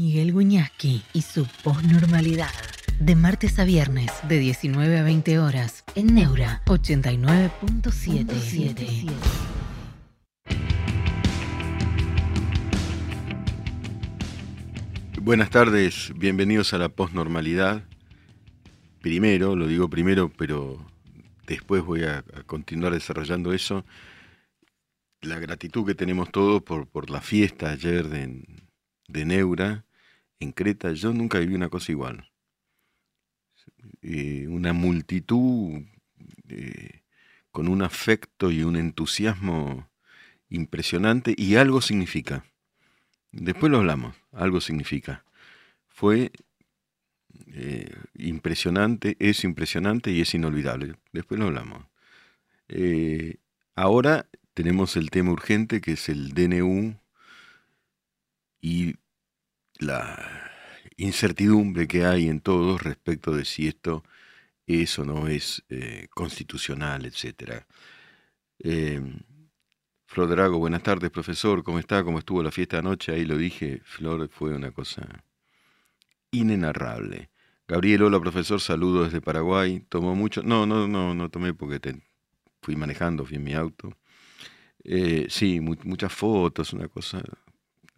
Miguel Guñasqui y su posnormalidad. De martes a viernes, de 19 a 20 horas, en Neura 89.77. Buenas tardes, bienvenidos a la posnormalidad. Primero, lo digo primero, pero después voy a, a continuar desarrollando eso. La gratitud que tenemos todos por, por la fiesta ayer de, de Neura en Creta, yo nunca viví una cosa igual. Eh, una multitud eh, con un afecto y un entusiasmo impresionante y algo significa. Después lo hablamos, algo significa. Fue eh, impresionante, es impresionante y es inolvidable. Después lo hablamos. ahora tenemos el tema urgente que es el DNU y la incertidumbre que hay en todos respecto de si esto es o no es eh, constitucional, etc. Eh, Flor Drago, buenas tardes, profesor. ¿Cómo está? ¿Cómo estuvo la fiesta anoche? Ahí lo dije. Flor, fue una cosa inenarrable. Gabriel, hola, profesor. Saludo desde Paraguay. ¿Tomó mucho? No, no, no, no tomé porque te, fui manejando, fui en mi auto. Eh, sí, muchas fotos, una cosa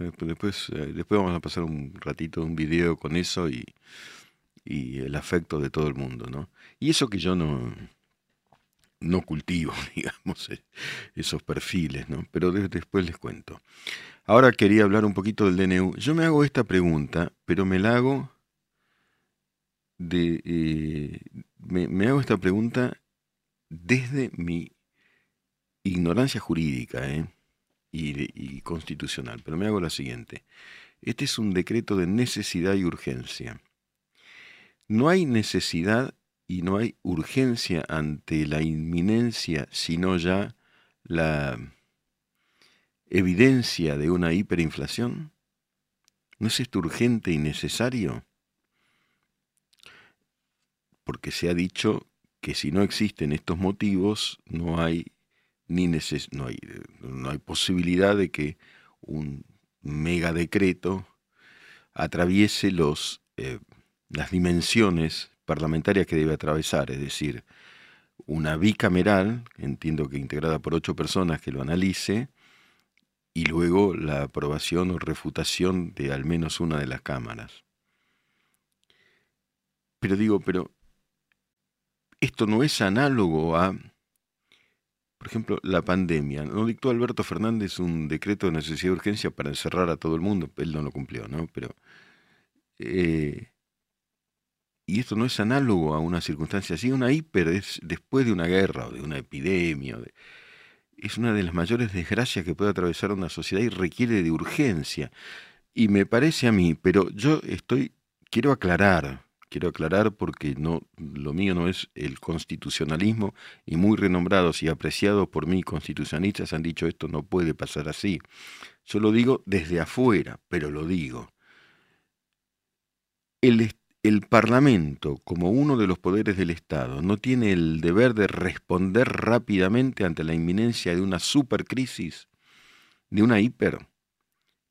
Después, eh, después vamos a pasar un ratito, un video con eso y, el afecto de todo el mundo, ¿no? Y eso que yo no, no cultivo, digamos, eh, esos perfiles, ¿no? Pero después les cuento. Ahora quería hablar un poquito del DNU. Yo me hago esta pregunta, pero me la hago de... Eh, me, me hago esta pregunta desde mi ignorancia jurídica, ¿eh? Y, constitucional. Pero me hago la siguiente. Este es un decreto de necesidad y urgencia. No hay necesidad y no hay urgencia ante la inminencia, sino ya la evidencia de una hiperinflación. ¿No es esto urgente y necesario? Porque se ha dicho que si no existen estos motivos, no hay ni no, hay, no hay posibilidad de que un mega decreto atraviese los, eh, las dimensiones parlamentarias que debe atravesar, es decir, una bicameral, entiendo que integrada por ocho personas que lo analice, y luego la aprobación o refutación de al menos una de las cámaras. Pero digo, pero esto no es análogo a por ejemplo, la pandemia. ¿No dictó Alberto Fernández un decreto de necesidad de urgencia para encerrar a todo el mundo? Él no lo cumplió, ¿no? Pero. Eh, y esto no es análogo a una circunstancia así. Una hiper es después de una guerra o de una epidemia. es una de las mayores desgracias que puede atravesar una sociedad y requiere de urgencia. Y me parece a mí, pero yo estoy. Quiero aclarar, quiero aclarar porque no, lo mío no es el constitucionalismo y muy renombrados y apreciados por mí constitucionalistas han dicho esto no puede pasar así. Yo lo digo desde afuera, pero lo digo. El, el Parlamento, como uno de los poderes del Estado, no tiene el deber de responder rápidamente ante la inminencia de una supercrisis, de una hiper.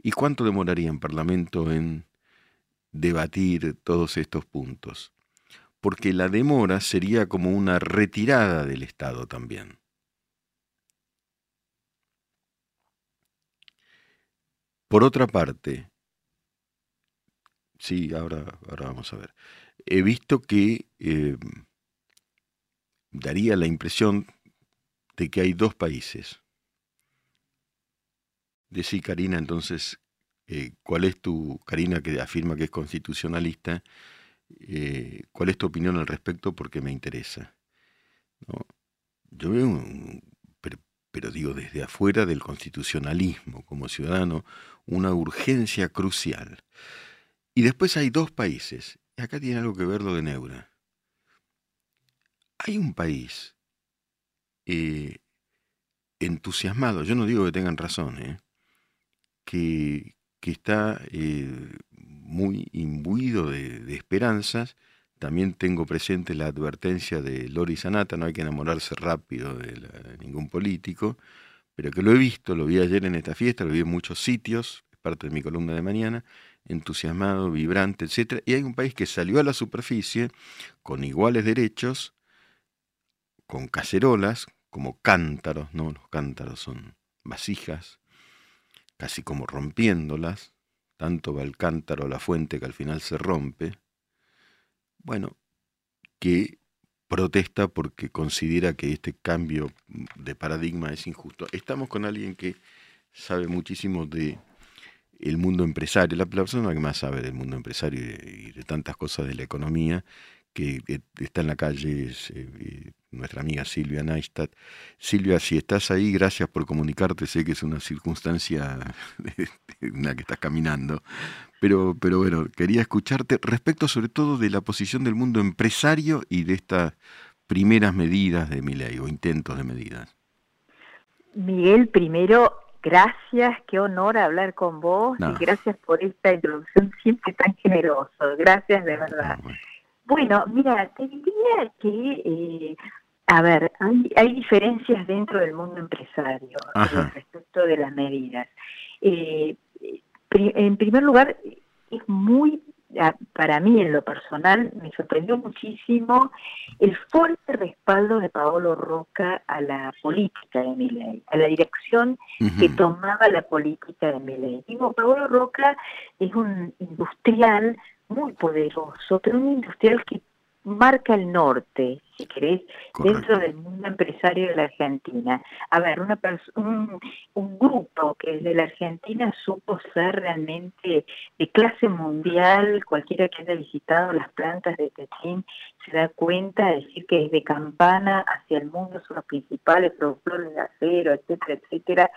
¿Y cuánto demoraría el Parlamento en debatir todos estos puntos, porque la demora sería como una retirada del Estado también. Por otra parte, sí, ahora, ahora vamos a ver, he visto que eh, daría la impresión de que hay dos países. Decí, Karina, entonces, eh, ¿Cuál es tu, Karina, que afirma que es constitucionalista, eh, cuál es tu opinión al respecto? Porque me interesa. Yo veo, pero, digo, desde afuera del constitucionalismo, como ciudadano, una urgencia crucial. Y después hay dos países, acá tiene algo que ver lo de Neura. Hay un país eh, entusiasmado, yo no digo que tengan razón, que, que está eh, muy imbuido de, esperanzas. También tengo presente la advertencia de Lori Sanata, no hay que enamorarse rápido de, ningún político, pero que lo he visto, lo vi ayer en esta fiesta, lo vi en muchos sitios, es parte de mi columna de mañana, entusiasmado, vibrante, etc. Y hay un país que salió a la superficie con iguales derechos, con cacerolas, como cántaros, ¿no? Los cántaros son vasijas, casi como rompiéndolas, tanto va el cántaro a la fuente que al final se rompe. Bueno, que protesta porque considera que este cambio de paradigma es injusto. Estamos con alguien que sabe muchísimo de el mundo empresario, la persona que más sabe del mundo empresario y de, tantas cosas de la economía, que, está en la calle, eh, eh, nuestra amiga Silvia Neistat. Silvia, si estás ahí, gracias por comunicarte, sé que es una circunstancia en la que estás caminando, pero, pero bueno, quería escucharte respecto sobre todo de la posición del mundo empresario y de estas primeras medidas de mi ley o intentos de medidas. Miguel, primero Gracias, qué honor hablar con vos y gracias por esta introducción siempre tan generoso. Gracias de verdad. Bueno. mira, te diría que, eh, a ver, hay, diferencias dentro del mundo empresario respecto de las medidas. Eh, en primer lugar, es muy para mí en lo personal me sorprendió muchísimo el fuerte respaldo de Paolo Roca a la política de Milei, a la dirección que tomaba la política de Milei. Digo, Paolo Roca es un industrial muy poderoso, pero un industrial que marca el norte, si querés, dentro del mundo empresario de la Argentina. A ver, una un, un grupo que es de la Argentina supo ser realmente de clase mundial, cualquiera que haya visitado las plantas de Tetín se da cuenta de decir que desde Campana hacia el mundo son los principales productores de acero, etcétera, etcétera,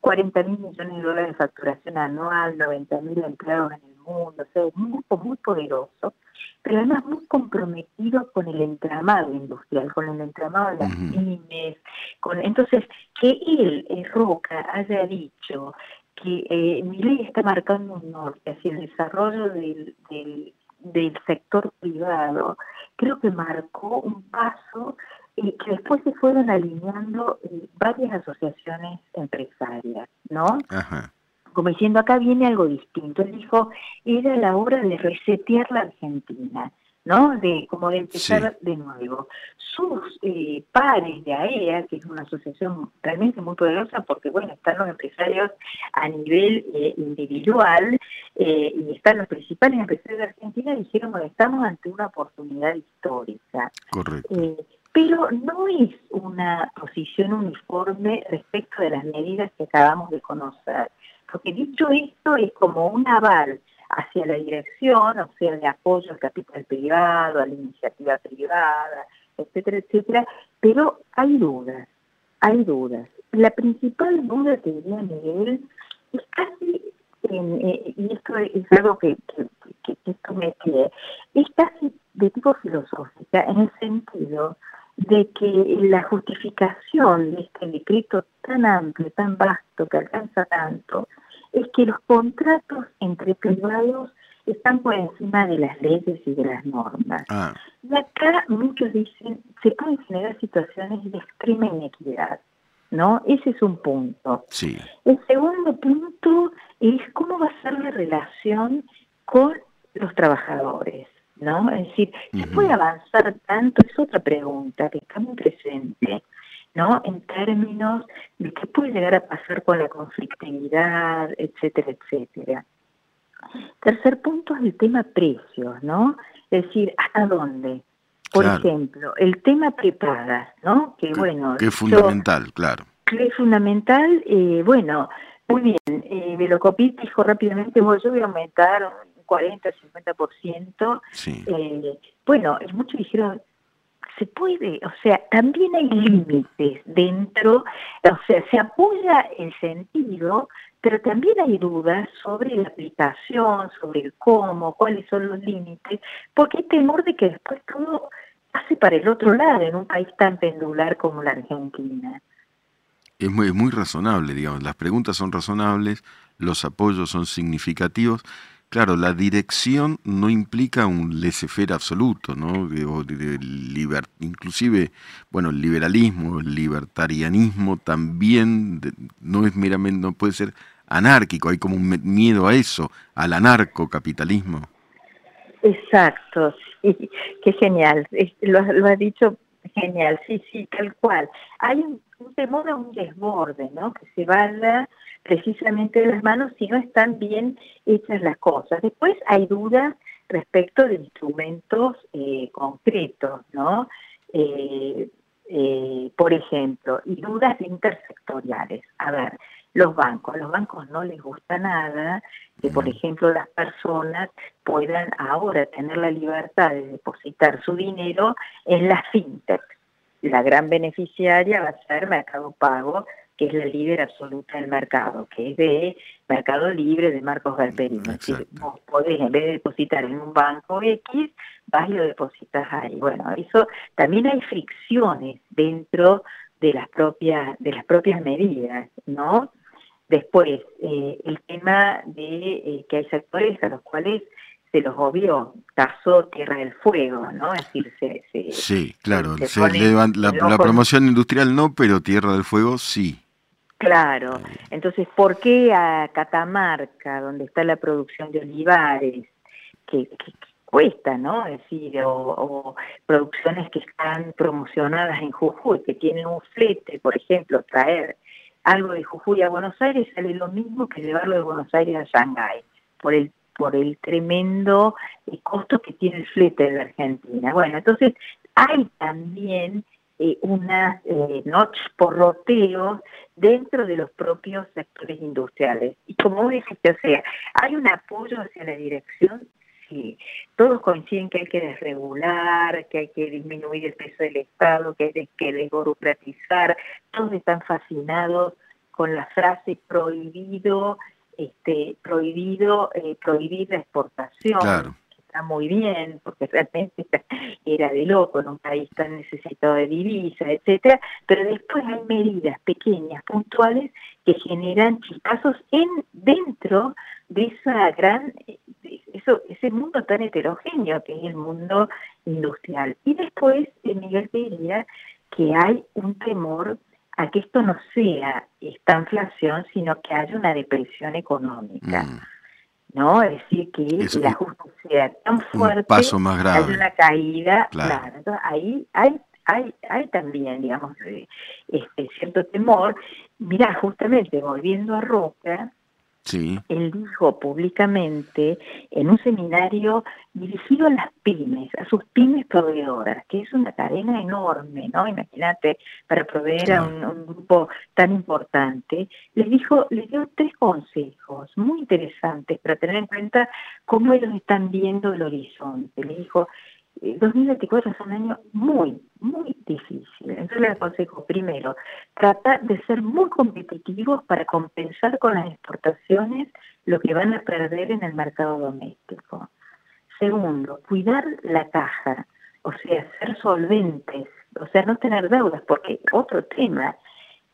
40 mil millones de dólares de facturación anual, 90 mil empleados en el mundo, o sea, un grupo muy poderoso pero además muy comprometido con el entramado industrial, con el entramado de las pymes. Con, entonces, que él, eh, Roca, haya dicho que eh, mi ley está marcando un norte hacia el desarrollo del, del, sector privado, creo que marcó un paso y que después se fueron alineando eh, varias asociaciones empresarias, ¿no? Ajá como diciendo, acá viene algo distinto. Él dijo, era la hora de resetear la Argentina, ¿no? De como de empezar de nuevo. Sus eh, pares de AEA, que es una asociación realmente muy poderosa, porque bueno, están los empresarios a nivel eh, individual eh, y están los principales empresarios de Argentina, dijeron, bueno, estamos ante una oportunidad histórica. Correcto. pero no es una posición uniforme respecto de las medidas que acabamos de conocer. Porque dicho esto es como un aval hacia la dirección, o sea, de apoyo al capital privado, a la iniciativa privada, etcétera, etcétera, pero hay dudas, hay dudas. La principal duda, que diría Miguel, es casi, eh, y esto es algo que, que, que, esto me pide, es casi de tipo filosófica, en el sentido de que la justificación de este decreto tan amplio, tan vasto, que alcanza tanto, es que los contratos entre privados están por encima de las leyes y de las normas. Ah. Y acá muchos dicen, se pueden generar situaciones de extrema inequidad, ¿no? Ese es un punto. Sí. El segundo punto es cómo va a ser la relación con los trabajadores, ¿no? Es decir, ¿se puede avanzar tanto? Es otra pregunta que está muy presente. ¿No? En términos de qué puede llegar a pasar con la conflictividad, etcétera, etcétera. Tercer punto es el tema precios, ¿no? Es decir, ¿hasta dónde? Por ejemplo, el tema prepaga, ¿no? Que, bueno... Que es fundamental, claro. Que es fundamental, eh, bueno, muy bien, eh, Velocopit dijo rápidamente, bueno, yo voy a aumentar un 40, 50%. Sí. Eh, bueno, muchos dijeron, se puede, o sea, también hay límites dentro, o sea, se apoya el sentido, pero también hay dudas sobre la aplicación, sobre el cómo, cuáles son los límites, porque hay temor de que después todo pase para el otro lado en un país tan pendular como la Argentina. Es muy, muy razonable, digamos, las preguntas son razonables, los apoyos son significativos, Claro, la dirección no implica un laissez-faire absoluto, ¿no? inclusive, bueno, el liberalismo, el libertarianismo también no es meramente, no puede ser anárquico, hay como un miedo a eso, al anarcocapitalismo. Exacto, sí, qué genial, lo, lo ha dicho genial, sí, sí, tal cual. Hay un, temor a un desborde, ¿no? Que se vaya precisamente de las manos si no están bien hechas las cosas. Después hay dudas respecto de instrumentos eh, concretos, ¿no? Eh, eh, por ejemplo, y dudas intersectoriales. A ver, los bancos, a los bancos no les gusta nada que, por ejemplo, las personas puedan ahora tener la libertad de depositar su dinero en la fintech. La gran beneficiaria va a ser Mercado Pago, que es la líder absoluta del mercado, que es de Mercado Libre de Marcos Galperín. Es decir, vos podés, en vez de depositar en un banco X, vas y lo depositas ahí. Bueno, eso también hay fricciones dentro de las propias, de las propias medidas, ¿no? Después, eh, el tema de eh, que hay sectores a los cuales se los obvió, caso Tierra del Fuego, ¿no? Es decir, se, sí, claro, la, promoción industrial no, pero Tierra del Fuego sí. Claro, entonces, ¿por qué a Catamarca, donde está la producción de olivares, que, cuesta, ¿no? Es decir, o, producciones que están promocionadas en Jujuy, que tienen un flete, por ejemplo, traer algo de Jujuy a Buenos Aires sale lo mismo que llevarlo de Buenos Aires a Shanghái, por el por el tremendo eh, costo que tiene el flete de Argentina. Bueno, entonces hay también eh, unas eh, porroteos dentro de los propios sectores industriales. Y como dijiste, o sea, hay un apoyo hacia la dirección, sí. Todos coinciden que hay que desregular, que hay que disminuir el peso del Estado, que hay que desburocratizar. Todos están fascinados con la frase prohibido este, prohibido eh, prohibir la exportación. Está muy bien, porque realmente era de loco en un país tan necesitado de divisas, etcétera, pero después hay medidas pequeñas, puntuales, que generan chispazos en dentro de esa gran eso ese mundo tan heterogéneo que es el mundo industrial. Y después, eh, Miguel te diría que hay un temor a que esto no sea esta inflación, sino que haya una depresión económica. Mm. ¿No? Es decir, que la tan fuerte, paso más grave. hay una caída, claro. ahí hay, hay, hay también, digamos, eh, este cierto temor. Mira, justamente volviendo a Roca, él dijo públicamente en un seminario dirigido a las pymes, a sus pymes proveedoras, que es una cadena enorme, ¿no? Imagínate, para proveer a un, grupo tan importante, les dijo, les dio tres consejos muy interesantes para tener en cuenta cómo ellos están viendo el horizonte. Le dijo, 2024 es un año muy, muy difícil. Entonces les aconsejo, primero, tratar de ser muy competitivos para compensar con las exportaciones lo que van a perder en el mercado doméstico. Segundo, cuidar la caja, o sea, ser solventes, o sea, no tener deudas, porque otro tema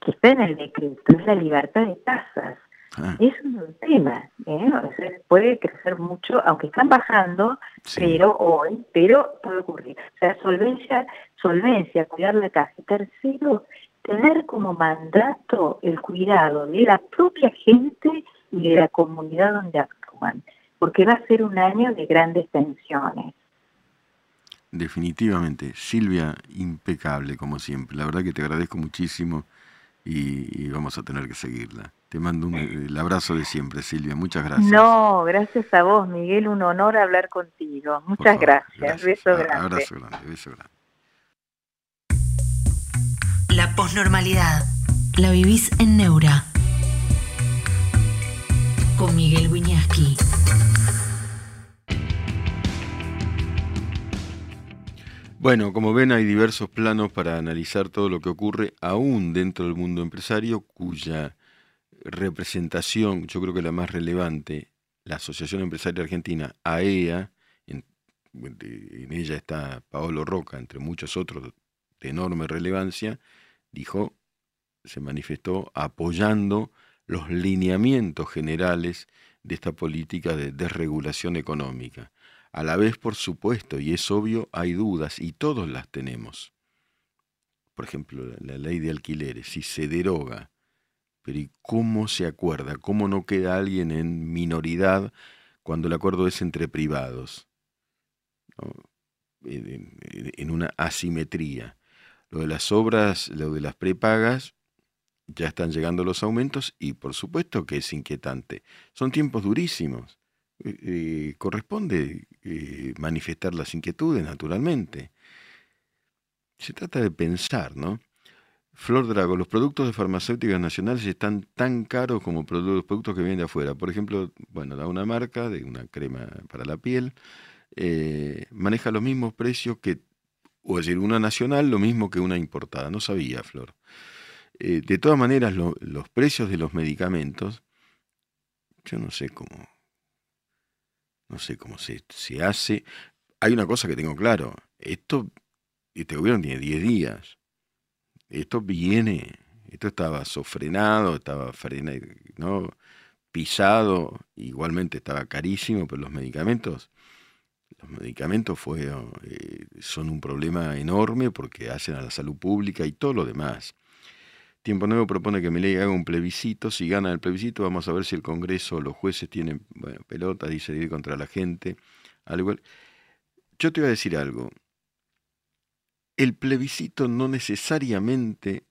que está en el decreto es la libertad de tasas. Ah. Es un tema, ¿eh? puede crecer mucho, aunque están bajando, pero hoy, pero puede ocurrir. O sea, solvencia, solvencia, cuidar la casa. Tercero, tener como mandato el cuidado de la propia gente y de la comunidad donde actúan, porque va a ser un año de grandes tensiones. Definitivamente, Silvia, impecable como siempre. La verdad que te agradezco muchísimo y vamos a tener que seguirla. Te mando un, el abrazo de siempre, Silvia. Muchas gracias. No, gracias a vos, Miguel. Un honor hablar contigo. Muchas gracias. Beso grande. Abrazo grande, beso grande. La posnormalidad. La vivís en Neura. Con Miguel Wiñaski. Bueno, como ven, hay diversos planos para analizar todo lo que ocurre aún dentro del mundo empresario, cuya representación, yo creo que la más relevante, la Asociación Empresaria Argentina, AEA, e en, en, ella está Paolo Roca, entre muchos otros de enorme relevancia, dijo, se manifestó apoyando los lineamientos generales de esta política de desregulación económica. A la vez, por supuesto, y es obvio, hay dudas, y todos las tenemos. Por ejemplo, la ley de alquileres, si se deroga pero ¿y cómo se acuerda? ¿Cómo no queda alguien en minoridad cuando el acuerdo es entre privados? En, una asimetría. Lo de las obras, lo de las prepagas, ya están llegando los aumentos y por supuesto que es inquietante. Son tiempos durísimos. Eh, eh, corresponde eh, manifestar las inquietudes, naturalmente. Se trata de pensar, ¿no? Flor Drago, los productos de farmacéuticas nacionales están tan caros como los productos que vienen de afuera. Por ejemplo, bueno, da una marca de una crema para la piel, eh, maneja los mismos precios que, o decir, una nacional, lo mismo que una importada. No sabía, Flor. Eh, de todas maneras, los precios de los medicamentos, yo no sé cómo, no sé cómo se, se hace. Hay una cosa que tengo claro, esto, este gobierno tiene 10 días esto viene, esto estaba sofrenado, estaba frenado, ¿no? pisado, igualmente estaba carísimo, pero los medicamentos, los medicamentos fue, eh, son un problema enorme porque hacen a la salud pública y todo lo demás. Tiempo Nuevo propone que ley haga un plebiscito. Si gana el plebiscito, vamos a ver si el Congreso, los jueces tienen pelota, dice ir contra la gente. Algo. Yo te voy a decir algo el plebiscito no necesariamente,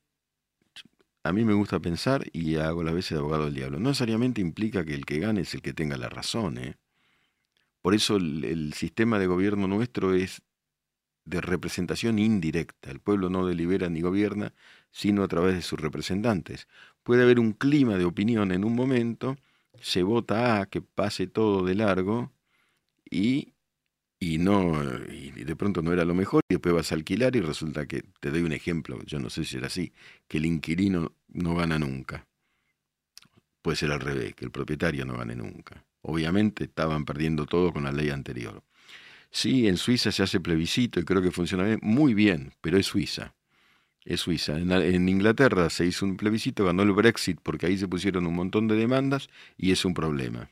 a mí me gusta pensar y hago la veces de abogado del diablo, no necesariamente implica que el que gane es el que tenga la razón. ¿eh? Por eso el, sistema de gobierno nuestro es de representación indirecta. El pueblo no delibera ni gobierna, sino a través de sus representantes. Puede haber un clima de opinión en un momento, se vota a que pase todo de largo y y no y de pronto no era lo mejor y después vas a alquilar y resulta que te doy un ejemplo, yo no sé si era así, que el inquilino no gana nunca. Puede ser al revés, que el propietario no gane nunca. Obviamente estaban perdiendo todo con la ley anterior. Sí, en Suiza se hace plebiscito y creo que funciona muy bien, pero es Suiza. Es Suiza. En, en Inglaterra se hizo un plebiscito, ganó el Brexit porque ahí se pusieron un montón de demandas y es un problema.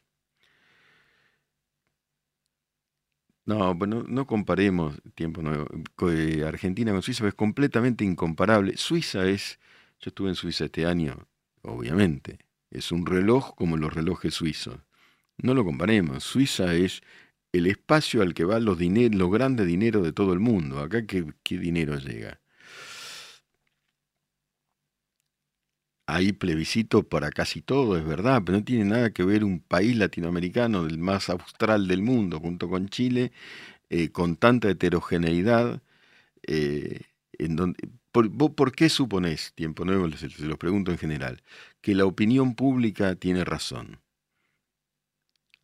No, bueno, no comparemos tiempo nuevo. Eh, Argentina con Suiza es completamente incomparable. Suiza es, yo estuve en Suiza este año, obviamente, es un reloj como los relojes suizos. No lo comparemos. Suiza es el espacio al que van los, los grandes dineros de todo el mundo. Acá, ¿qué, qué dinero llega? Hay plebiscito para casi todo, es verdad, pero no tiene nada que ver un país latinoamericano del más austral del mundo, junto con Chile, eh, con tanta heterogeneidad. Eh, por, qué suponés, tiempo nuevo, se, se los pregunto en general, que la opinión pública tiene razón?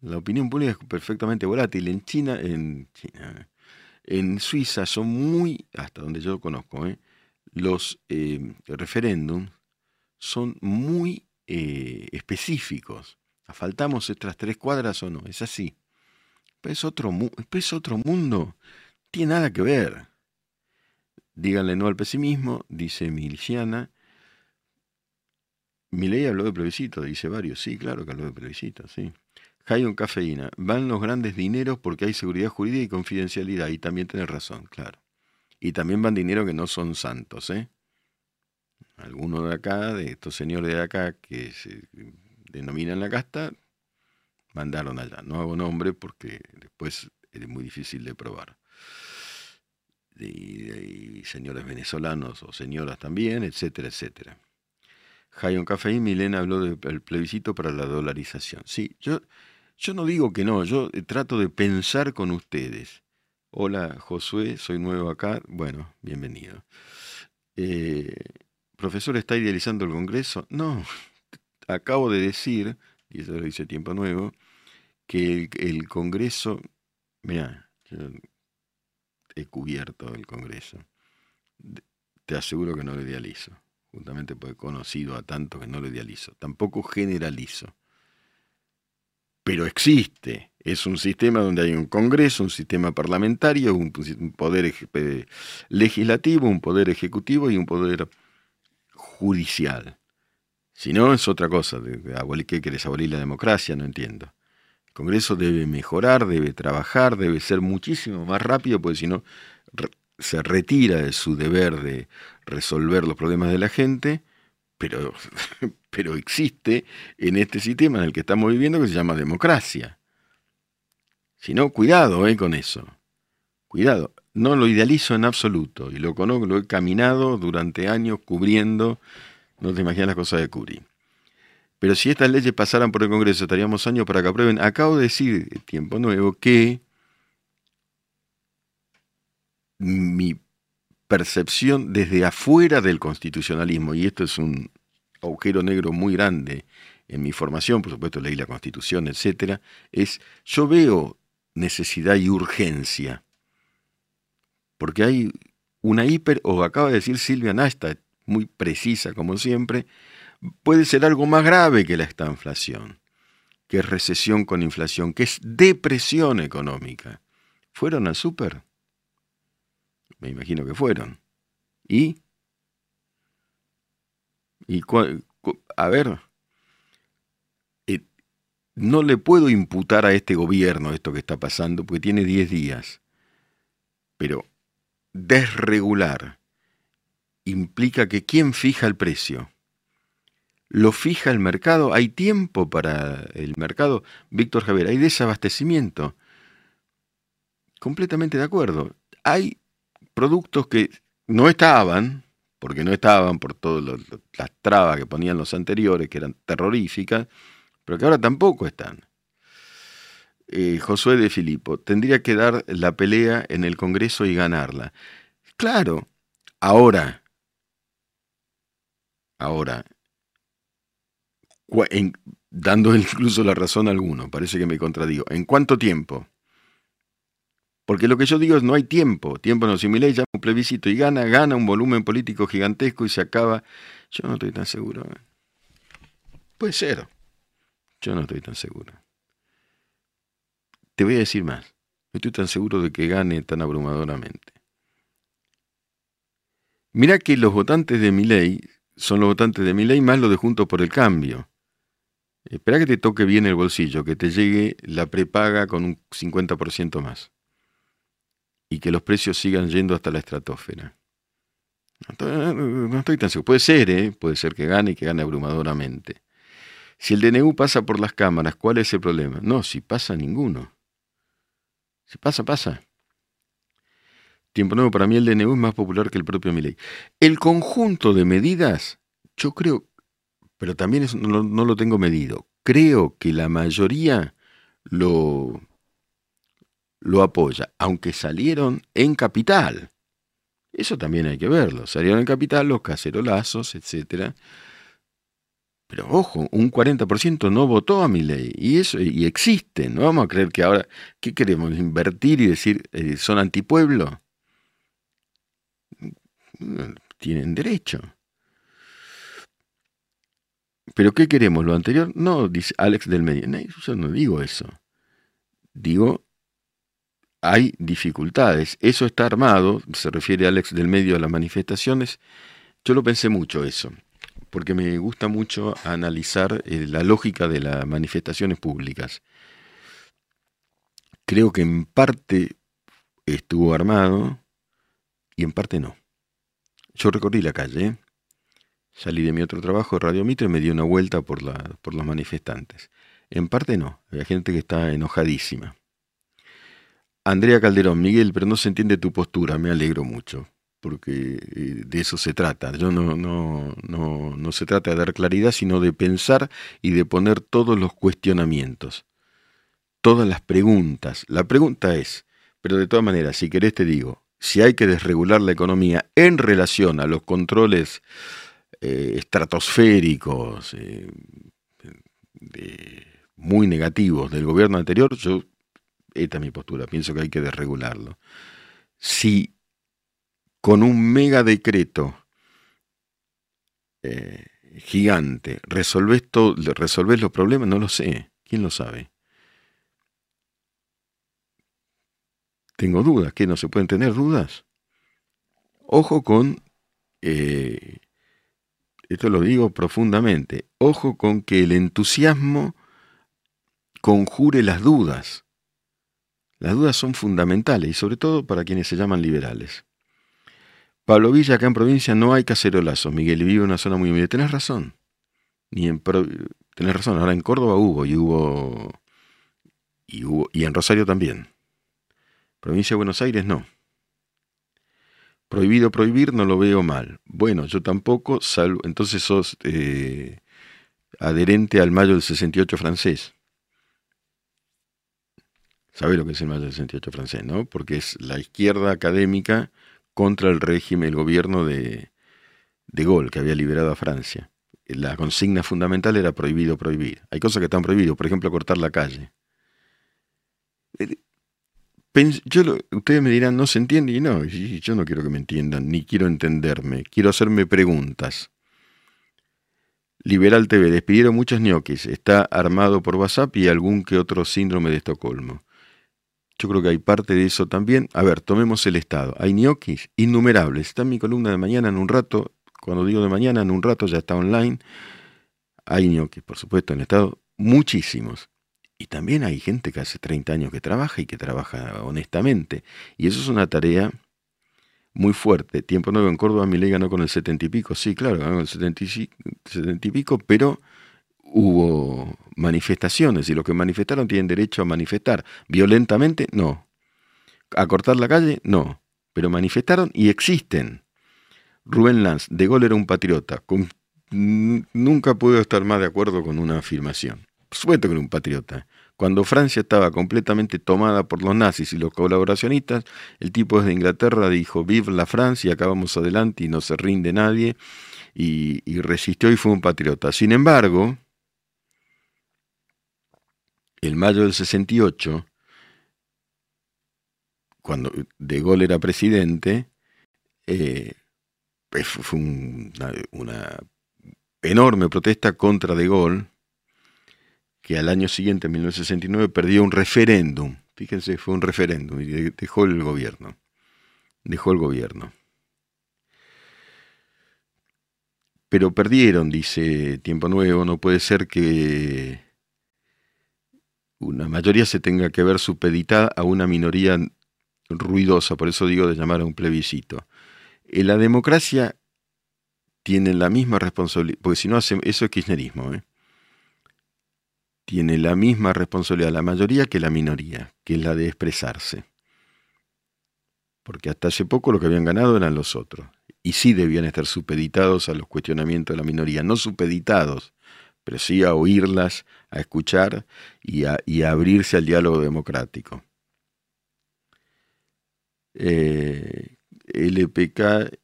La opinión pública es perfectamente volátil. En China, en China, en Suiza son muy, hasta donde yo conozco, ¿eh? los referéndums son muy eh, específicos. ¿Faltamos estas tres cuadras o no? Es así. Es otro, es otro mundo. Tiene nada que ver. Díganle no al pesimismo, dice Miliciana. ley habló de plebiscito, dice varios. Sí, claro que habló de plebiscito, sí. un cafeína. Van los grandes dineros porque hay seguridad jurídica y confidencialidad. Y también tenés razón, claro. Y también van dinero que no son santos, ¿eh? Algunos de acá, de estos señores de acá que se denominan la casta, mandaron allá. No hago nombre porque después es muy difícil de probar. Y, señores venezolanos o señoras también, etcétera, etcétera. Jayon Café y Milena habló del plebiscito para la dolarización. Sí, yo, yo no digo que no, yo trato de pensar con ustedes. Hola Josué, soy nuevo acá. Bueno, bienvenido. Eh, profesor está idealizando el Congreso. No, acabo de decir, y eso lo dice Tiempo Nuevo, que el, Congreso, mira, he cubierto el Congreso. Te aseguro que no lo idealizo, justamente porque he conocido a tanto que no lo idealizo. Tampoco generalizo. Pero existe. Es un sistema donde hay un Congreso, un sistema parlamentario, un poder eh, legislativo, un poder ejecutivo y un poder judicial. Si no, es otra cosa. ¿Qué querés abolir la democracia? No entiendo. El Congreso debe mejorar, debe trabajar, debe ser muchísimo más rápido, porque si no, se retira de su deber de resolver los problemas de la gente, pero pero existe en este sistema en el que estamos viviendo que se llama democracia. Si no, cuidado eh, con eso. Cuidado. No lo idealizo en absoluto y lo conozco, lo he caminado durante años cubriendo, no te imaginas las cosas de cubrir. Pero si estas leyes pasaran por el Congreso, estaríamos años para que aprueben. Acabo de decir, tiempo nuevo, que mi percepción desde afuera del constitucionalismo, y esto es un agujero negro muy grande en mi formación, por supuesto leí la Constitución, etcétera, es yo veo necesidad y urgencia. Porque hay una hiper, o acaba de decir Silvia Nasta, muy precisa como siempre, puede ser algo más grave que la estanflación, que es recesión con inflación, que es depresión económica. ¿Fueron al súper? Me imagino que fueron. ¿Y? ¿Y a ver, eh, no le puedo imputar a este gobierno esto que está pasando, porque tiene 10 días. Pero desregular implica que ¿quién fija el precio? ¿Lo fija el mercado? ¿Hay tiempo para el mercado? Víctor Javier, hay desabastecimiento. Completamente de acuerdo. Hay productos que no estaban, porque no estaban por todas las trabas que ponían los anteriores, que eran terroríficas, pero que ahora tampoco están. Eh, Josué de Filipo, tendría que dar la pelea en el Congreso y ganarla. Claro, ahora, ahora, dando incluso la razón a alguno, parece que me contradigo, ¿en cuánto tiempo? Porque lo que yo digo es no hay tiempo. Tiempo no. Si mi ley llama un plebiscito y gana, gana un volumen político gigantesco y se acaba. Yo no estoy tan seguro. ¿eh? Puede ser. Yo no estoy tan seguro. Te voy a decir más. No estoy tan seguro de que gane tan abrumadoramente. Mira que los votantes de mi ley son los votantes de mi ley más los de Juntos por el Cambio. Espera que te toque bien el bolsillo, que te llegue la prepaga con un 50% más y que los precios sigan yendo hasta la estratosfera. No estoy tan seguro. Puede ser, ¿eh? puede ser que gane y que gane abrumadoramente. Si el DNU pasa por las cámaras, ¿cuál es el problema? No, si pasa ninguno. Si pasa, pasa. Tiempo nuevo, para mí el DNU es más popular que el propio Milei. El conjunto de medidas, yo creo, pero también no lo tengo medido, creo que la mayoría lo, lo apoya, aunque salieron en capital. Eso también hay que verlo. Salieron en capital los cacerolazos, etc. Pero ojo, un 40% no votó a mi ley. Y eso y existe. No vamos a creer que ahora, ¿qué queremos? ¿Invertir y decir eh, son antipueblo? Tienen derecho. ¿Pero qué queremos? ¿Lo anterior? No, dice Alex del Medio. yo no digo eso. Digo hay dificultades. Eso está armado, se refiere Alex del medio a las manifestaciones. Yo lo pensé mucho eso, porque me gusta mucho analizar eh, la lógica de las manifestaciones públicas. Creo que en parte estuvo armado y en parte no. Yo recorrí la calle, salí de mi otro trabajo, Radio Mitre, y me di una vuelta por, los manifestantes. En parte no, había gente que está enojadísima. Andrea Calderón, Miguel, pero no se entiende tu postura, me alegro mucho, porque eh, de eso se trata. Yo no, no, no, no se trata de dar claridad, sino de pensar y de poner todos los cuestionamientos, todas las preguntas. La pregunta es, pero de todas maneras, si querés te digo, si hay que desregular la economía en relación a los controles eh, estratosféricos, eh, muy negativos del gobierno anterior, yo esta es mi postura, pienso que hay que desregularlo. Si con un mega decreto eh, gigante resolves, todo, resolves los problemas, no lo sé, ¿quién lo sabe? Tengo dudas, ¿qué no se pueden tener dudas? Ojo con, eh, esto lo digo profundamente, ojo con que el entusiasmo conjure las dudas. Las dudas son fundamentales y sobre todo para quienes se llaman liberales. Pablo Villa, acá en provincia no hay cacerolazos, Miguel, vive en una zona muy humilde. Tenés razón, ni en... Tenés razón, ahora en Córdoba hubo y hubo... Y, hubo, y en Rosario también. Provincia de Buenos Aires no. Prohibido prohibir no lo veo mal. Bueno, yo tampoco, salvo, entonces sos eh, adherente al mayo del 68 francés. ¿Sabe lo que es el mayo del 68 francés, no? Porque es la izquierda académica contra el régimen, el gobierno de, de Gaulle, que había liberado a Francia. La consigna fundamental era prohibido prohibir. Hay cosas que están prohibidas, por ejemplo, cortar la calle yo ustedes me dirán, no se entiende, y no, yo no quiero que me entiendan, ni quiero entenderme, quiero hacerme preguntas. Liberal TV, despidieron muchos ñoquis, está armado por WhatsApp y algún que otro síndrome de Estocolmo. Yo creo que hay parte de eso también. A ver, tomemos el Estado. Hay ñoquis innumerables. Está en mi columna de mañana en un rato. Cuando digo de mañana, en un rato ya está online. Hay ñoquis, por supuesto, en el Estado. Muchísimos. Y también hay gente que hace 30 años que trabaja y que trabaja honestamente. Y eso es una tarea muy fuerte. Tiempo nuevo en Córdoba, mi ley ganó con el 70 y pico. Sí, claro, ganó con el 70 y, pico, pero hubo manifestaciones y los que manifestaron tienen derecho a manifestar. Violentamente, no. A cortar la calle, no. Pero manifestaron y existen. Rubén Lanz, de Gaulle era un patriota. nunca puedo estar más de acuerdo con una afirmación. Supuesto que era un patriota. Cuando Francia estaba completamente tomada por los nazis y los colaboracionistas, el tipo desde Inglaterra dijo, vive la Francia, acá vamos adelante y no se rinde nadie, y, resistió y fue un patriota. Sin embargo, el mayo del 68, cuando De Gaulle era presidente, eh, pues fue una, una, enorme protesta contra De Gaulle, que al año siguiente, en 1969, perdió un referéndum. Fíjense, fue un referéndum y dejó el gobierno. Dejó el gobierno. Pero perdieron, dice Tiempo Nuevo, no puede ser que una mayoría se tenga que ver supeditada a una minoría ruidosa, por eso digo de llamar a un plebiscito. En la democracia tiene la misma responsabilidad, porque si no hace, eso es kirchnerismo, ¿eh? tiene la misma responsabilidad la mayoría que la minoría, que es la de expresarse. Porque hasta hace poco lo que habían ganado eran los otros. Y sí debían estar supeditados a los cuestionamientos de la minoría, no supeditados, pero sí a oírlas, a escuchar y a, abrirse al diálogo democrático. Eh, LPK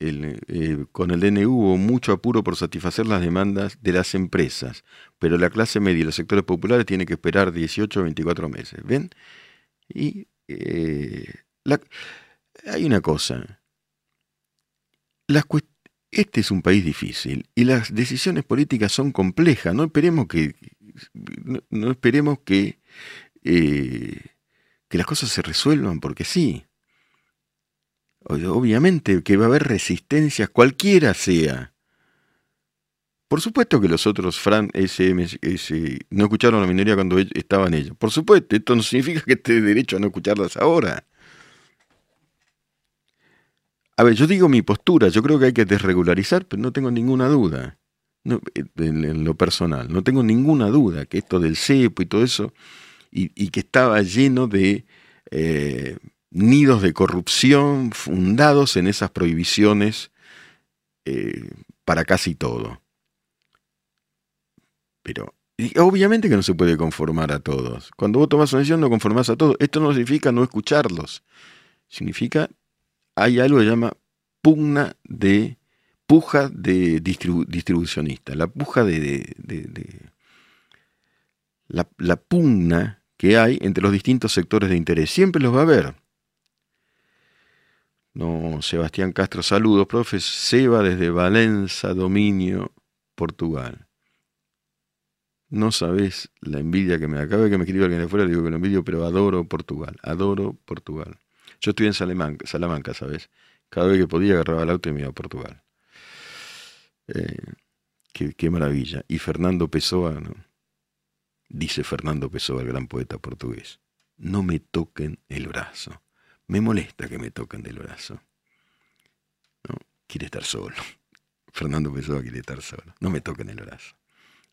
eh, con el DNU hubo mucho apuro por satisfacer las demandas de las empresas, pero la clase media y los sectores populares tienen que esperar 18 o 24 meses. ¿Ven? Y eh, hay una cosa. Este es un país difícil y las decisiones políticas son complejas. No esperemos que, no, esperemos que, eh, que las cosas se resuelvan porque sí. Obviamente que va a haber resistencias, cualquiera sea. Por supuesto que los otros Fran SM, no escucharon a la minoría cuando estaban ellos. Por supuesto, esto no significa que esté derecho a no escucharlas ahora. A ver, yo digo mi postura, yo creo que hay que desregularizar, pero no tengo ninguna duda. en, lo personal, no tengo ninguna duda que esto del cepo y todo eso, y, que estaba lleno de eh, nidos de corrupción fundados en esas prohibiciones eh, para casi todo. Pero obviamente que no se puede conformar a todos. Cuando vos tomás una decisión no conformás a todos. Esto no significa no escucharlos. Significa, hay algo que se llama pugna de, puja de distribucionista. La puja de, la, pugna que hay entre los distintos sectores de interés. Siempre los va a haber. No, Sebastián Castro, saludos, profe. Seba desde Valencia, Dominio, Portugal. No sabes la envidia que me acaba que me escriba alguien de afuera, digo que lo envidio, pero adoro Portugal, adoro Portugal. Yo estoy en Salamanca, Salamanca ¿sabes? Cada vez que podía agarraba el auto y me iba a Portugal. Eh, qué, maravilla. Y Fernando Pessoa, dice Fernando Pessoa, el gran poeta portugués, no me toquen el brazo. Me molesta que me toquen del brazo. ¿No? Quiere estar solo. Fernando Pessoa quiere estar solo. No me toquen el brazo.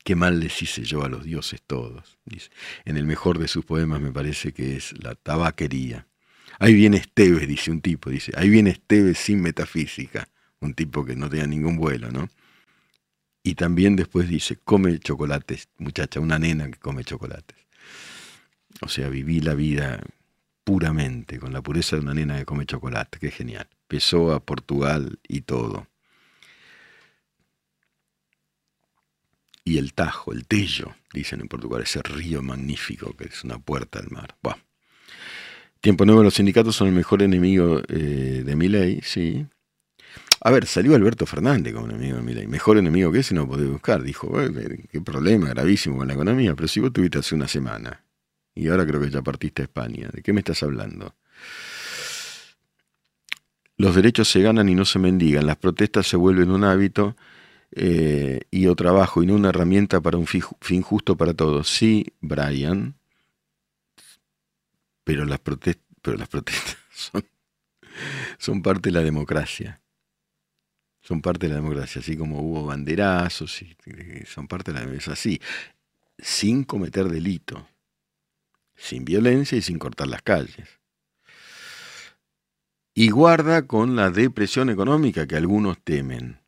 Qué mal les hice yo a los dioses todos. Dice. En el mejor de sus poemas me parece que es la tabaquería. Ahí viene Esteves, dice un tipo, dice, ahí viene Esteves sin metafísica, un tipo que no tenía ningún vuelo, ¿no? Y también después dice, come chocolates, muchacha, una nena que come chocolates. O sea, viví la vida puramente, con la pureza de una nena que come chocolate, qué genial. Pesó a Portugal y todo. y el Tajo, el Tello, dicen en Portugal, ese río magnífico que es una puerta al mar. Tiempo Nuevo, los sindicatos son el mejor enemigo eh, de mi ley, sí. A ver, salió Alberto Fernández como enemigo de mi ley. Mejor enemigo que ese no podés buscar. Dijo, qué problema gravísimo con la economía, pero si vos tuviste hace una semana y ahora creo que ya partiste a España, ¿de qué me estás hablando? Los derechos se ganan y no se mendigan. Las protestas se vuelven un hábito eh, y o trabajo y no una herramienta para un fin justo para todos. Sí, Brian, pero las, protestas, son, parte de la democracia. Son parte de la democracia, así como hubo banderazos, y, son parte de la democracia, así, sin cometer delito, sin violencia y sin cortar las calles. Y guarda con la depresión económica que algunos temen.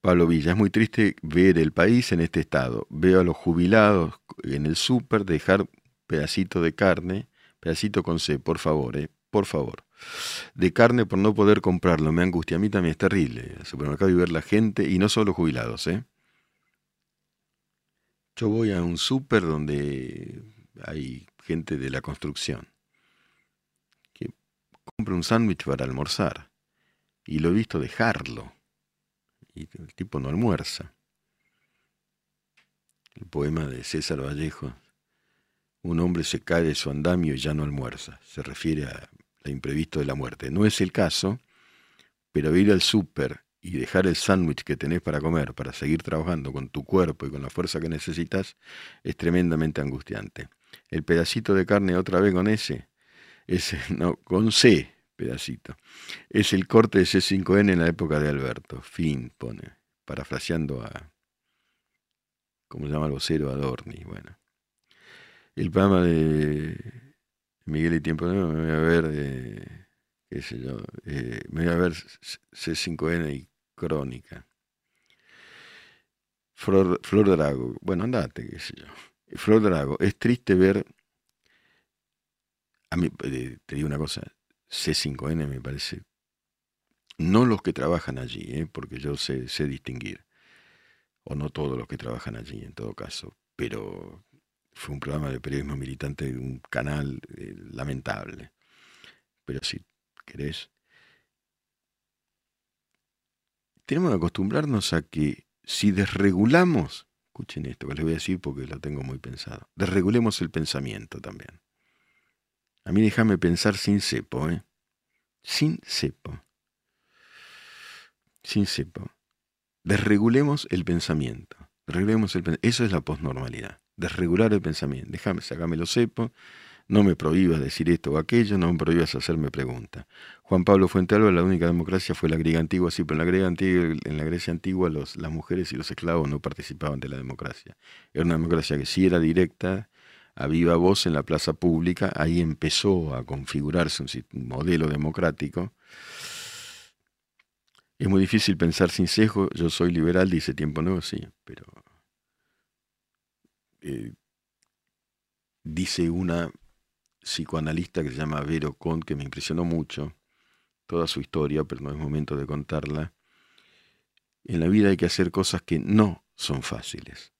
Pablo Villa, es muy triste ver el país en este estado. Veo a los jubilados en el súper dejar pedacito de carne, pedacito con C, por favor, eh, por favor. De carne por no poder comprarlo, me angustia. A mí también es terrible. El supermercado y ver la gente, y no solo jubilados, ¿eh? Yo voy a un súper donde hay gente de la construcción que compra un sándwich para almorzar y lo he visto dejarlo y el tipo no almuerza. El poema de César Vallejo, un hombre se cae de su andamio y ya no almuerza, se refiere al imprevisto de la muerte. No es el caso, pero ir al súper y dejar el sándwich que tenés para comer, para seguir trabajando con tu cuerpo y con la fuerza que necesitas, es tremendamente angustiante. El pedacito de carne otra vez con ese, ese no, con C, pedacito. Es el corte de C5N en la época de Alberto. Fin, pone, parafraseando a, ¿cómo se llama el vocero? Adorni. Bueno. El programa de Miguel y Tiempo Nuevo me voy a ver, qué sé yo, eh, me voy a ver C5N y Crónica. Flor, Flor Drago, bueno, andate, qué sé yo. Flor Drago, es triste ver, a mí, eh, te digo una cosa, C5N me parece, no los que trabajan allí, ¿eh? porque yo sé, sé distinguir, o no todos los que trabajan allí en todo caso, pero fue un programa de periodismo militante de un canal eh, lamentable. Pero si querés, tenemos que acostumbrarnos a que si desregulamos, escuchen esto que les voy a decir porque lo tengo muy pensado, desregulemos el pensamiento también. A mí déjame pensar sin cepo, ¿eh? Sin cepo. Sin cepo. Desregulemos el pensamiento. Desregulemos el Eso es la posnormalidad. Desregular el pensamiento. Déjame, sacame los cepo. No me prohíbas decir esto o aquello, no me prohíbas hacerme preguntas. Juan Pablo Fuentealba, la única democracia fue la griega antigua, sí, pero en la, Grecia antigua, en la Grecia antigua las mujeres y los esclavos no participaban de la democracia. Era una democracia que sí era directa, a viva voz en la plaza pública, ahí empezó a configurarse un modelo democrático. Es muy difícil pensar sin sesgo, yo soy liberal, dice Tiempo Nuevo, sí, pero eh, dice una psicoanalista que se llama Vero Con, que me impresionó mucho, toda su historia, pero no es momento de contarla. En la vida hay que hacer cosas que no son fáciles.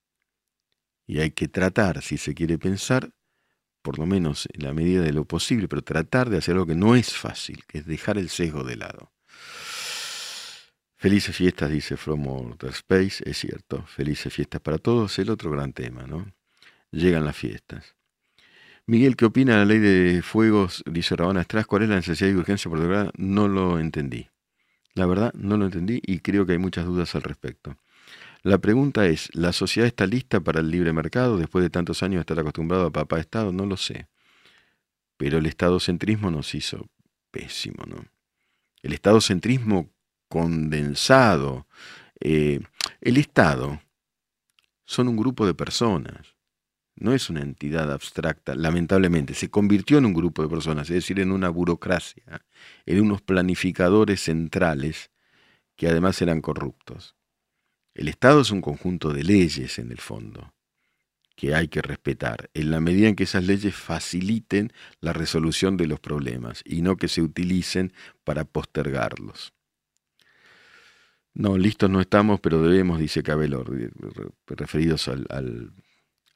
Y hay que tratar, si se quiere pensar, por lo menos en la medida de lo posible, pero tratar de hacer algo que no es fácil, que es dejar el sesgo de lado. Felices fiestas, dice From Outer Space, es cierto, felices fiestas para todos, el otro gran tema, ¿no? Llegan las fiestas. Miguel, ¿qué opina la ley de fuegos? Dice Rabana Estras, ¿cuál es la necesidad de urgencia por No lo entendí. La verdad, no lo entendí y creo que hay muchas dudas al respecto. La pregunta es, ¿la sociedad está lista para el libre mercado después de tantos años de estar acostumbrado a papá Estado? No lo sé. Pero el estadocentrismo nos hizo pésimo, ¿no? El estadocentrismo condensado Eh, el Estado son un grupo de personas, no es una entidad abstracta, lamentablemente, se convirtió en un grupo de personas, es decir, en una burocracia, en unos planificadores centrales que además eran corruptos. El Estado es un conjunto de leyes en el fondo que hay que respetar, en la medida en que esas leyes faciliten la resolución de los problemas y no que se utilicen para postergarlos. No, listos no estamos, pero debemos, dice Cabello, referidos al, al,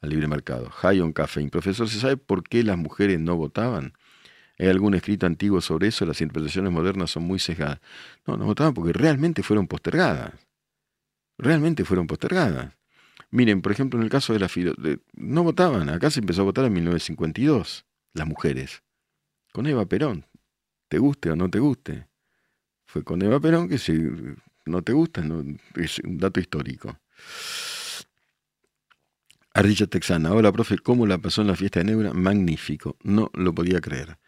libre mercado. High on caffeine. Profesor, ¿se sabe por qué las mujeres no votaban? ¿Hay algún escrito antiguo sobre eso? Las interpretaciones modernas son muy sesgadas. No, no votaban porque realmente fueron postergadas. Realmente fueron postergadas. Miren, por ejemplo, en el caso de la de, no votaban, acá se empezó a votar en 1952, las mujeres, con Eva Perón, te guste o no te guste. Fue con Eva Perón que si no te gusta, es un dato histórico. Ardilla Texana, hola profe, ¿cómo la pasó en la fiesta de Neura? Magnífico, no lo podía creer.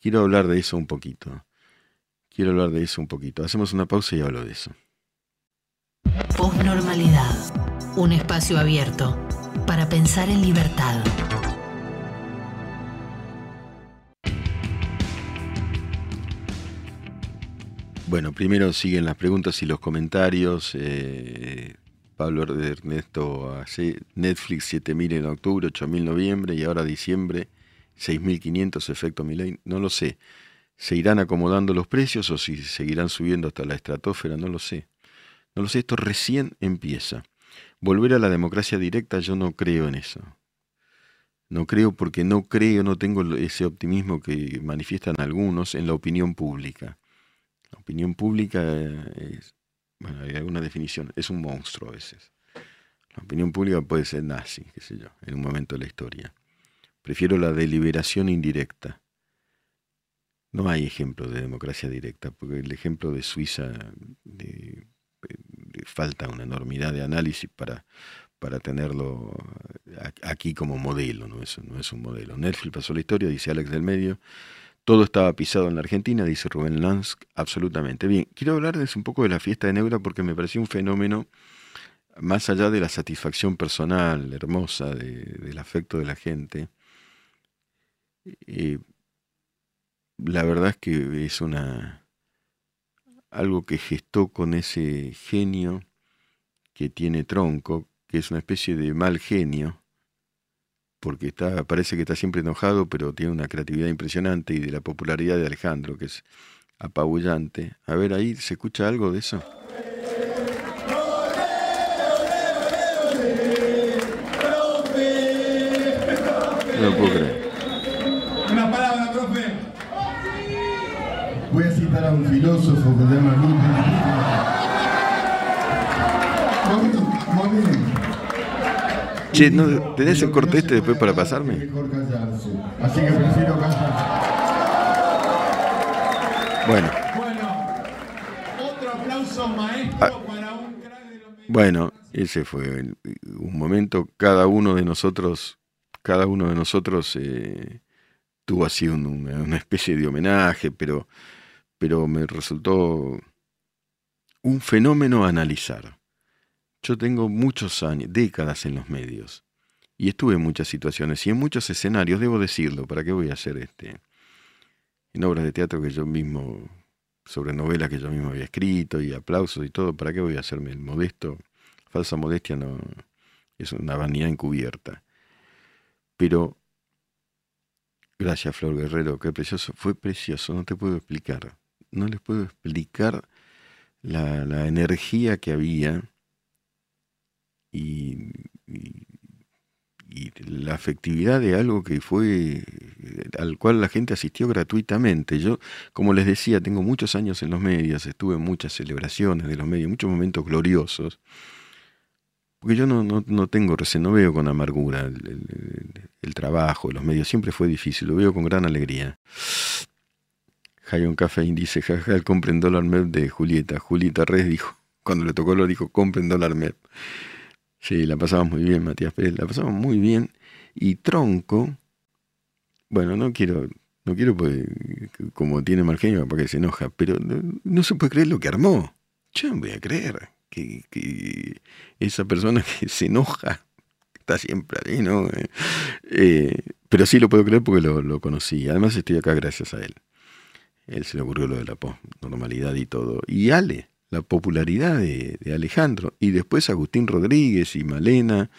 Quiero hablar de eso un poquito. Quiero hablar de eso un poquito. Hacemos una pausa y hablo de eso. Postnormalidad un espacio abierto para pensar en libertad. Bueno, primero siguen las preguntas y los comentarios. Eh, Pablo Ernesto hace Netflix 7.000 en octubre, 8.000 en noviembre y ahora diciembre 6.500 efecto Milei. No lo sé. ¿Se irán acomodando los precios o si seguirán subiendo hasta la estratosfera? No lo sé. No lo sé, esto recién empieza. Volver a la democracia directa, yo no creo en eso. No creo porque no creo, no tengo ese optimismo que manifiestan algunos en la opinión pública. La opinión pública es, bueno, hay alguna definición, es un monstruo a veces. La opinión pública puede ser nazi, qué sé yo, en un momento de la historia. Prefiero la deliberación indirecta. No hay ejemplo de democracia directa, porque el ejemplo de Suiza falta una enormidad de análisis para, para tenerlo aquí como modelo, no es, no es un modelo. Netflix pasó la historia, dice Alex del Medio. Todo estaba pisado en la Argentina, dice Rubén Lansk, absolutamente. Bien, quiero hablarles un poco de la fiesta de Neura porque me pareció un fenómeno más allá de la satisfacción personal, hermosa, del afecto de la gente. Eh, la verdad es que es una, algo que gestó con ese genio que tiene tronco, que es una especie de mal genio, porque está, parece que está siempre enojado, pero tiene una creatividad impresionante y de la popularidad de Alejandro, que es apabullante. A ver, ahí se escucha algo de eso. No puedo creer. Voy a citar a un filósofo que se llama Che, ¿no, ¿tenés el corte este después para pasarme? Así que prefiero Bueno. otro aplauso maestro ah. para un Bueno, ese fue un momento. Cada uno de nosotros, cada uno de nosotros eh, tuvo así una especie de homenaje, pero pero me resultó un fenómeno a analizar. Yo tengo muchos años, décadas en los medios, y estuve en muchas situaciones y en muchos escenarios, debo decirlo, ¿para qué voy a hacer este? En obras de teatro que yo mismo, sobre novelas que yo mismo había escrito y aplausos y todo, ¿para qué voy a hacerme el modesto? Falsa modestia no es una vanidad encubierta. Pero, gracias Flor Guerrero, qué precioso, fue precioso, no te puedo explicar no les puedo explicar la, energía que había y, la afectividad de algo que fue al cual la gente asistió gratuitamente. Yo, como les decía, tengo muchos años en los medios, estuve en muchas celebraciones de los medios, muchos momentos gloriosos, porque yo no, no, tengo no veo con amargura el, trabajo, los medios, siempre fue difícil, lo veo con gran alegría. Hayon Cafeín dice, jaja, compren dólar MEP de Julieta. Julieta Res dijo, cuando le tocó lo dijo, compren dólar MEP. Sí, la pasamos muy bien, Matías Pérez, la pasamos muy bien. Y Tronco, bueno, no quiero, no quiero, pues, como tiene mal genio, para que se enoja, pero no, se puede creer lo que armó. Yo no voy a creer. que, esa persona que se enoja está siempre ahí, ¿no? Eh, eh, pero sí lo puedo creer porque lo, lo, conocí. Además estoy acá gracias a él. Él se le ocurrió lo de la normalidad y todo. Y Ale, la popularidad de, Alejandro. Y después Agustín Rodríguez y Malena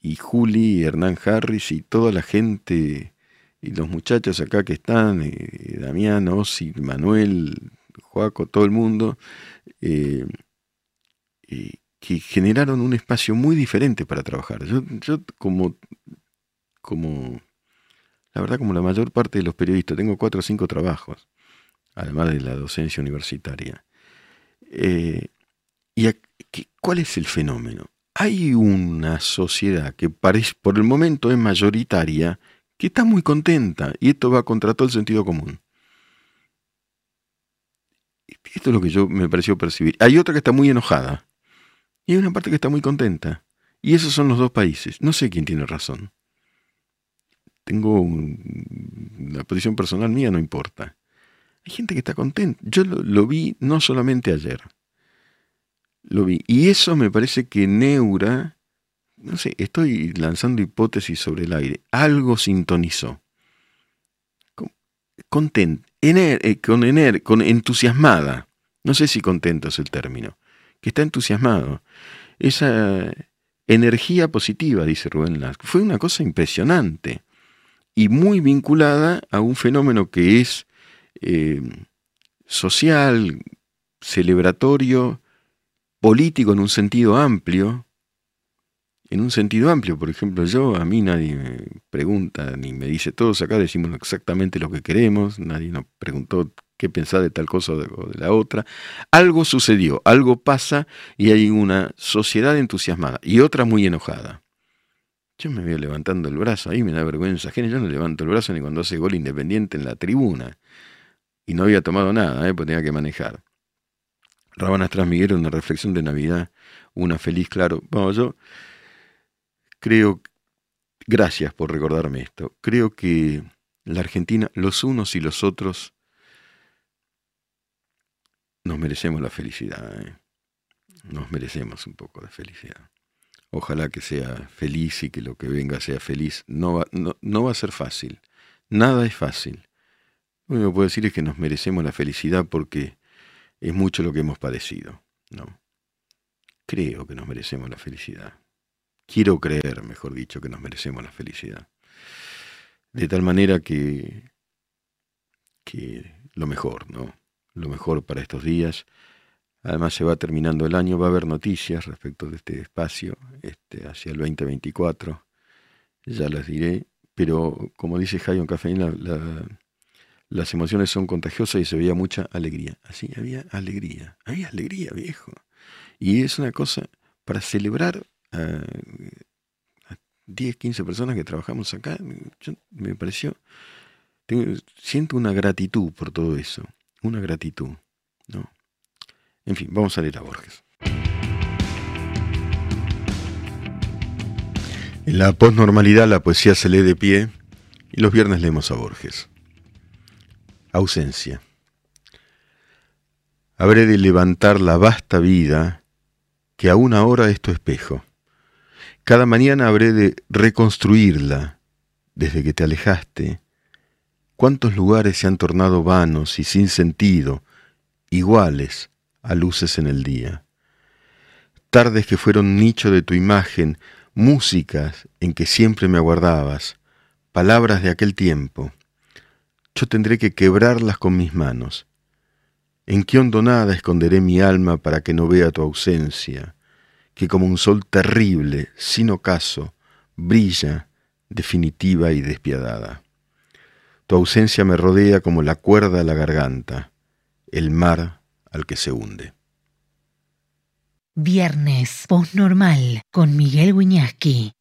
y Juli y Hernán Harris y toda la gente y los muchachos acá que están, eh, Damián, Osi, Manuel, Joaco, todo el mundo, eh, eh, que generaron un espacio muy diferente para trabajar. Yo, yo como, como, la verdad, como la mayor parte de los periodistas, tengo cuatro o cinco trabajos, además de la docencia universitaria. ¿Y cuál es el fenómeno? Hay una sociedad que parece, por el momento es mayoritaria, que está muy contenta, y esto va contra todo el sentido común. Esto es lo que yo me pareció percibir. Hay otra que está muy enojada, y hay una parte que está muy contenta. Y esos son los dos países. No sé quién tiene razón. Tengo una posición personal mía, no importa. Hay gente que está contenta. Yo lo, vi no solamente ayer. Lo vi. Y eso me parece que Neura no sé, estoy lanzando hipótesis sobre el aire. Algo sintonizó. Content, eh, con, con entusiasmada. No sé si contento es el término. Que está entusiasmado. Esa energía positiva, dice Rubén Lask, fue una cosa impresionante y muy vinculada a un fenómeno que es eh, social, celebratorio, político en un sentido amplio, en un sentido amplio. Por ejemplo, yo, a mí nadie me pregunta ni me dice, todos acá decimos exactamente lo que queremos, nadie nos preguntó qué pensar de tal cosa o de, la otra. Algo sucedió, algo pasa y hay una sociedad entusiasmada y otra muy enojada. Yo me voy levantando el brazo, ahí me da vergüenza ajena, yo no levanto el brazo ni cuando hace gol independiente en la tribuna. Y no había tomado nada, ¿eh? porque tenía que manejar. Rabanas Miguel, una reflexión de Navidad, una feliz, claro. Bueno, yo Creo, gracias por recordarme esto, creo que la Argentina, los unos y los otros, nos merecemos la felicidad. ¿eh? Nos merecemos un poco de felicidad. Ojalá que sea feliz y que lo que venga sea feliz. No va, no, va a ser fácil. Nada es fácil. Lo único que puedo decir es que nos merecemos la felicidad porque es mucho lo que hemos padecido. ¿no? Creo que nos merecemos la felicidad quiero creer, mejor dicho, que nos merecemos la felicidad. De tal manera que, que lo mejor, ¿no? Lo mejor para estos días. Además se va terminando el año, va a haber noticias respecto de este espacio este, hacia el 2024, ya las diré, pero como dice Jayon Cafeína, las emociones son contagiosas y se veía mucha alegría. Así había alegría, había alegría, viejo. Y es una cosa para celebrar a, 10, 15 personas que trabajamos acá, me pareció, siento una gratitud por todo eso, una gratitud, ¿no? En fin, vamos a leer a Borges. En la posnormalidad la poesía se lee de pie y los viernes leemos a Borges. Ausencia. Habré de levantar la vasta vida que aún ahora es tu espejo cada mañana habré de reconstruirla desde que te alejaste. ¿Cuántos lugares se han tornado vanos y sin sentido, iguales a luces en el día? Tardes que fueron nicho de tu imagen, músicas en que siempre me aguardabas, palabras de aquel tiempo. Yo tendré que quebrarlas con mis manos. ¿En qué hondonada esconderé mi alma para que no vea tu ausencia? que como un sol terrible, sin ocaso, brilla, definitiva y despiadada. Tu ausencia me rodea como la cuerda a la garganta, el mar al que se hunde. Viernes, postnormal, con Miguel Wiñaski.